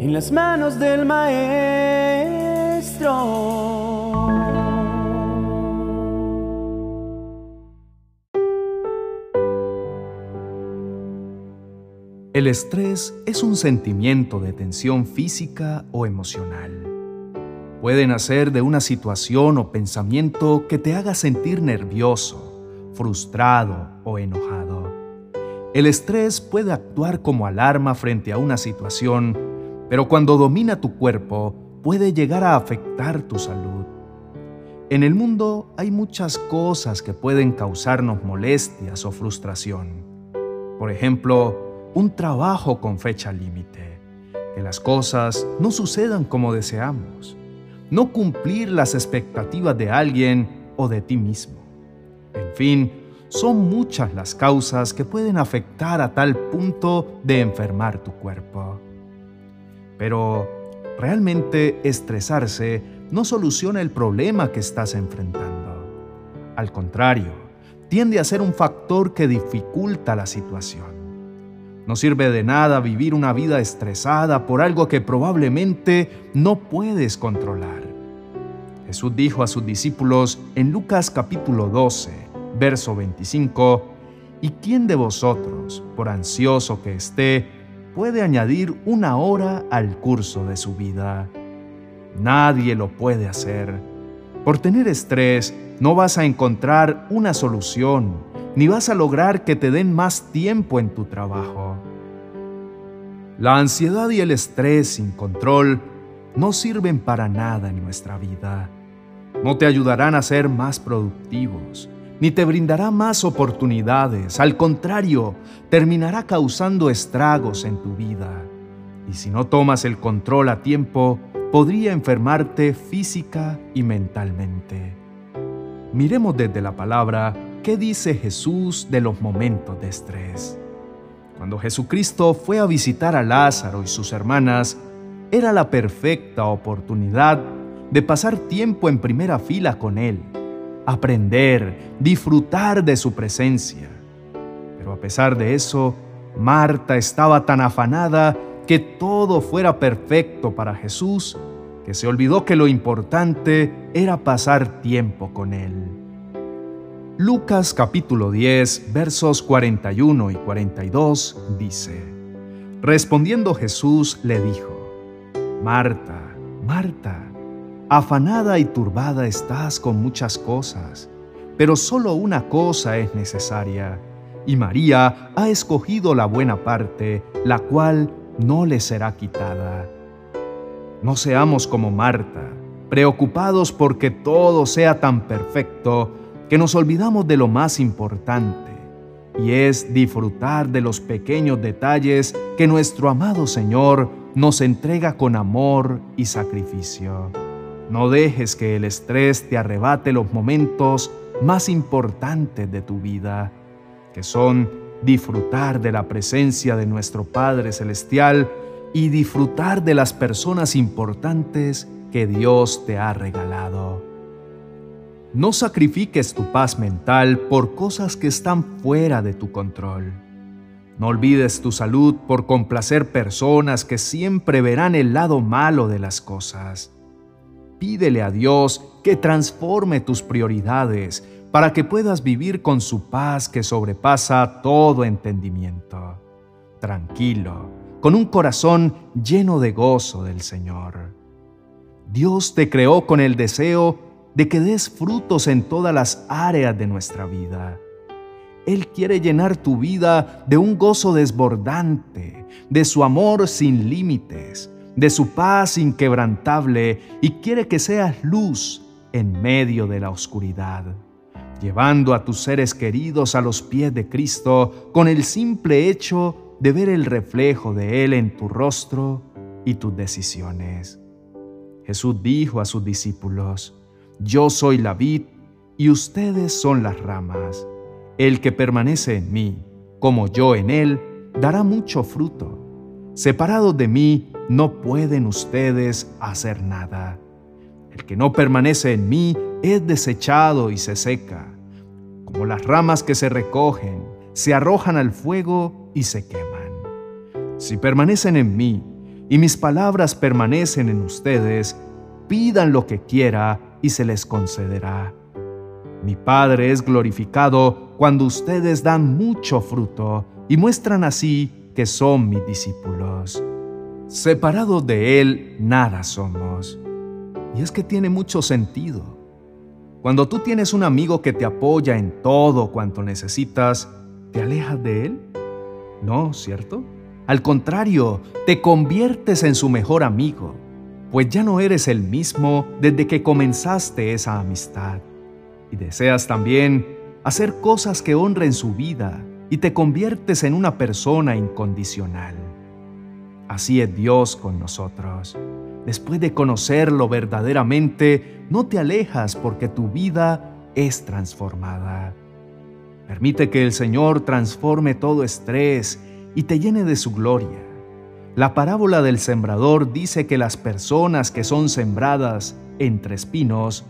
en las manos del Maestro. El estrés es un sentimiento de tensión física o emocional. Puede nacer de una situación o pensamiento que te haga sentir nervioso, frustrado o enojado. El estrés puede actuar como alarma frente a una situación, pero cuando domina tu cuerpo puede llegar a afectar tu salud. En el mundo hay muchas cosas que pueden causarnos molestias o frustración. Por ejemplo, un trabajo con fecha límite, que las cosas no sucedan como deseamos, no cumplir las expectativas de alguien o de ti mismo. En fin, son muchas las causas que pueden afectar a tal punto de enfermar tu cuerpo. Pero realmente estresarse no soluciona el problema que estás enfrentando. Al contrario, tiende a ser un factor que dificulta la situación. No sirve de nada vivir una vida estresada por algo que probablemente no puedes controlar. Jesús dijo a sus discípulos en Lucas capítulo 12, verso 25, ¿Y quién de vosotros, por ansioso que esté, puede añadir una hora al curso de su vida? Nadie lo puede hacer. Por tener estrés no vas a encontrar una solución ni vas a lograr que te den más tiempo en tu trabajo. La ansiedad y el estrés sin control no sirven para nada en nuestra vida. No te ayudarán a ser más productivos, ni te brindará más oportunidades. Al contrario, terminará causando estragos en tu vida. Y si no tomas el control a tiempo, podría enfermarte física y mentalmente. Miremos desde la palabra ¿Qué dice Jesús de los momentos de estrés? Cuando Jesucristo fue a visitar a Lázaro y sus hermanas, era la perfecta oportunidad de pasar tiempo en primera fila con Él, aprender, disfrutar de su presencia. Pero a pesar de eso, Marta estaba tan afanada que todo fuera perfecto para Jesús, que se olvidó que lo importante era pasar tiempo con Él. Lucas capítulo 10 versos 41 y 42 dice, Respondiendo Jesús le dijo, Marta, Marta, afanada y turbada estás con muchas cosas, pero solo una cosa es necesaria, y María ha escogido la buena parte, la cual no le será quitada. No seamos como Marta, preocupados porque todo sea tan perfecto, que nos olvidamos de lo más importante, y es disfrutar de los pequeños detalles que nuestro amado Señor nos entrega con amor y sacrificio. No dejes que el estrés te arrebate los momentos más importantes de tu vida, que son disfrutar de la presencia de nuestro Padre Celestial y disfrutar de las personas importantes que Dios te ha regalado. No sacrifiques tu paz mental por cosas que están fuera de tu control. No olvides tu salud por complacer personas que siempre verán el lado malo de las cosas. Pídele a Dios que transforme tus prioridades para que puedas vivir con su paz que sobrepasa todo entendimiento. Tranquilo, con un corazón lleno de gozo del Señor. Dios te creó con el deseo de que des frutos en todas las áreas de nuestra vida. Él quiere llenar tu vida de un gozo desbordante, de su amor sin límites, de su paz inquebrantable y quiere que seas luz en medio de la oscuridad, llevando a tus seres queridos a los pies de Cristo con el simple hecho de ver el reflejo de Él en tu rostro y tus decisiones. Jesús dijo a sus discípulos, yo soy la vid y ustedes son las ramas. El que permanece en mí, como yo en él, dará mucho fruto. Separados de mí, no pueden ustedes hacer nada. El que no permanece en mí es desechado y se seca, como las ramas que se recogen, se arrojan al fuego y se queman. Si permanecen en mí y mis palabras permanecen en ustedes, pidan lo que quiera y se les concederá. Mi Padre es glorificado cuando ustedes dan mucho fruto y muestran así que son mis discípulos. Separados de Él, nada somos. Y es que tiene mucho sentido. Cuando tú tienes un amigo que te apoya en todo cuanto necesitas, ¿te alejas de Él? No, ¿cierto? Al contrario, te conviertes en su mejor amigo, pues ya no eres el mismo desde que comenzaste esa amistad. Y deseas también hacer cosas que honren su vida y te conviertes en una persona incondicional. Así es Dios con nosotros. Después de conocerlo verdaderamente, no te alejas porque tu vida es transformada. Permite que el Señor transforme todo estrés y te llene de su gloria. La parábola del sembrador dice que las personas que son sembradas entre espinos,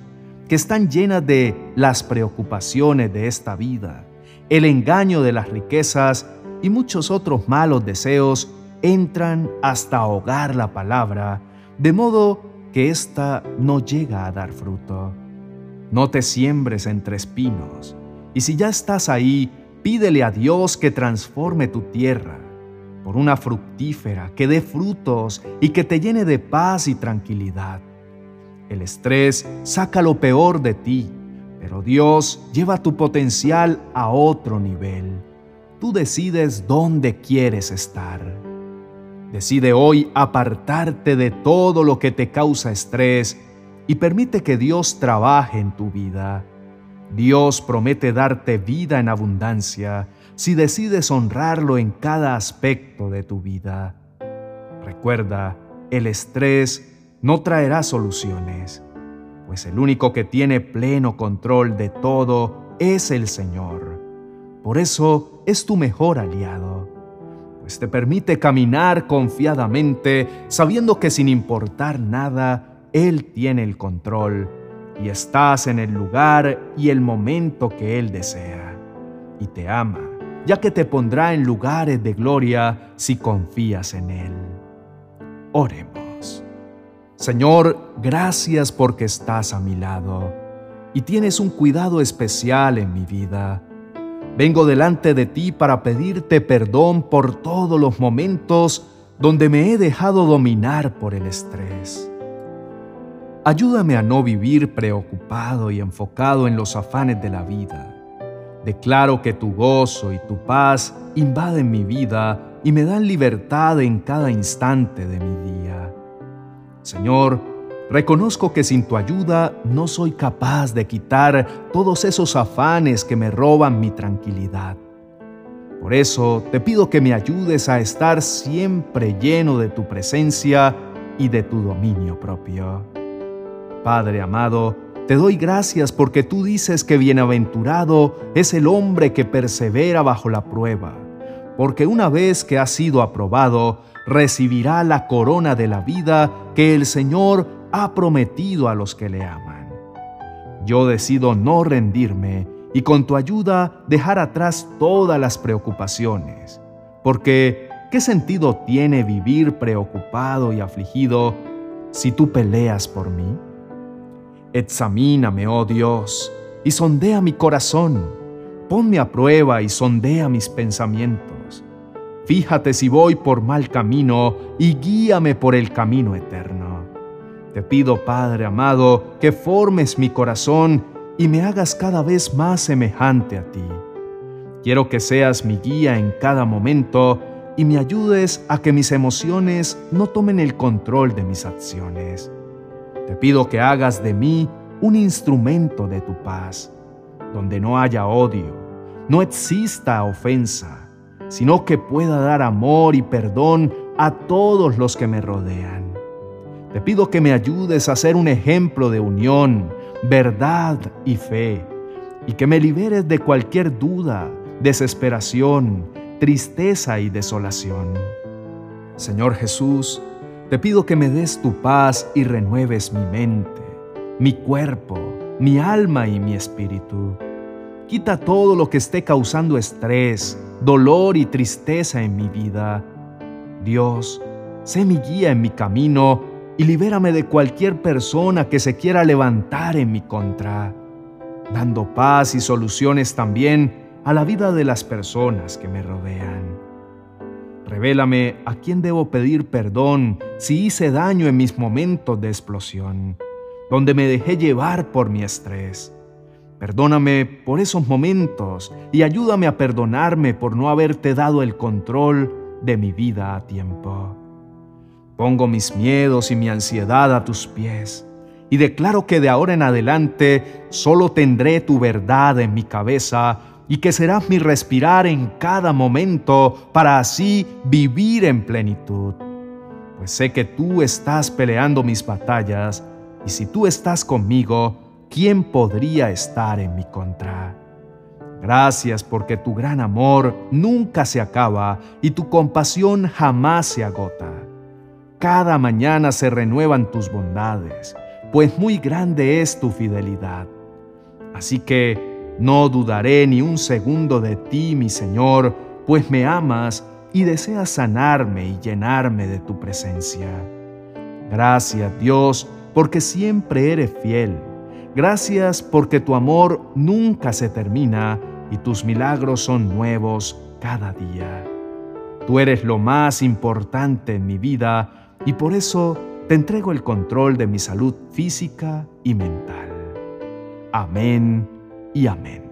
que están llenas de las preocupaciones de esta vida, el engaño de las riquezas y muchos otros malos deseos, entran hasta ahogar la palabra, de modo que ésta no llega a dar fruto. No te siembres entre espinos, y si ya estás ahí, pídele a Dios que transforme tu tierra por una fructífera que dé frutos y que te llene de paz y tranquilidad. El estrés saca lo peor de ti, pero Dios lleva tu potencial a otro nivel. Tú decides dónde quieres estar. Decide hoy apartarte de todo lo que te causa estrés y permite que Dios trabaje en tu vida. Dios promete darte vida en abundancia si decides honrarlo en cada aspecto de tu vida. Recuerda, el estrés no traerá soluciones, pues el único que tiene pleno control de todo es el Señor. Por eso es tu mejor aliado, pues te permite caminar confiadamente sabiendo que sin importar nada, Él tiene el control y estás en el lugar y el momento que Él desea. Y te ama, ya que te pondrá en lugares de gloria si confías en Él. Oremos. Señor, gracias porque estás a mi lado y tienes un cuidado especial en mi vida. Vengo delante de ti para pedirte perdón por todos los momentos donde me he dejado dominar por el estrés. Ayúdame a no vivir preocupado y enfocado en los afanes de la vida. Declaro que tu gozo y tu paz invaden mi vida y me dan libertad en cada instante de mi día. Señor, reconozco que sin tu ayuda no soy capaz de quitar todos esos afanes que me roban mi tranquilidad. Por eso te pido que me ayudes a estar siempre lleno de tu presencia y de tu dominio propio. Padre amado, te doy gracias porque tú dices que bienaventurado es el hombre que persevera bajo la prueba, porque una vez que ha sido aprobado, recibirá la corona de la vida que el Señor ha prometido a los que le aman. Yo decido no rendirme y con tu ayuda dejar atrás todas las preocupaciones, porque ¿qué sentido tiene vivir preocupado y afligido si tú peleas por mí? Examíname, oh Dios, y sondea mi corazón. Ponme a prueba y sondea mis pensamientos. Fíjate si voy por mal camino y guíame por el camino eterno. Te pido, Padre amado, que formes mi corazón y me hagas cada vez más semejante a ti. Quiero que seas mi guía en cada momento y me ayudes a que mis emociones no tomen el control de mis acciones. Te pido que hagas de mí un instrumento de tu paz, donde no haya odio, no exista ofensa, sino que pueda dar amor y perdón a todos los que me rodean. Te pido que me ayudes a ser un ejemplo de unión, verdad y fe, y que me liberes de cualquier duda, desesperación, tristeza y desolación. Señor Jesús, te pido que me des tu paz y renueves mi mente, mi cuerpo, mi alma y mi espíritu. Quita todo lo que esté causando estrés, dolor y tristeza en mi vida. Dios, sé mi guía en mi camino y libérame de cualquier persona que se quiera levantar en mi contra, dando paz y soluciones también a la vida de las personas que me rodean. Revélame a quién debo pedir perdón si hice daño en mis momentos de explosión, donde me dejé llevar por mi estrés. Perdóname por esos momentos y ayúdame a perdonarme por no haberte dado el control de mi vida a tiempo. Pongo mis miedos y mi ansiedad a tus pies y declaro que de ahora en adelante solo tendré tu verdad en mi cabeza y que serás mi respirar en cada momento para así vivir en plenitud. Pues sé que tú estás peleando mis batallas y si tú estás conmigo, ¿quién podría estar en mi contra? Gracias porque tu gran amor nunca se acaba y tu compasión jamás se agota. Cada mañana se renuevan tus bondades, pues muy grande es tu fidelidad. Así que no dudaré ni un segundo de ti, mi Señor, pues me amas y deseas sanarme y llenarme de tu presencia. Gracias, Dios, porque siempre eres fiel. Gracias porque tu amor nunca se termina y tus milagros son nuevos cada día. Tú eres lo más importante en mi vida y por eso te entrego el control de mi salud física y mental. Amén y amén.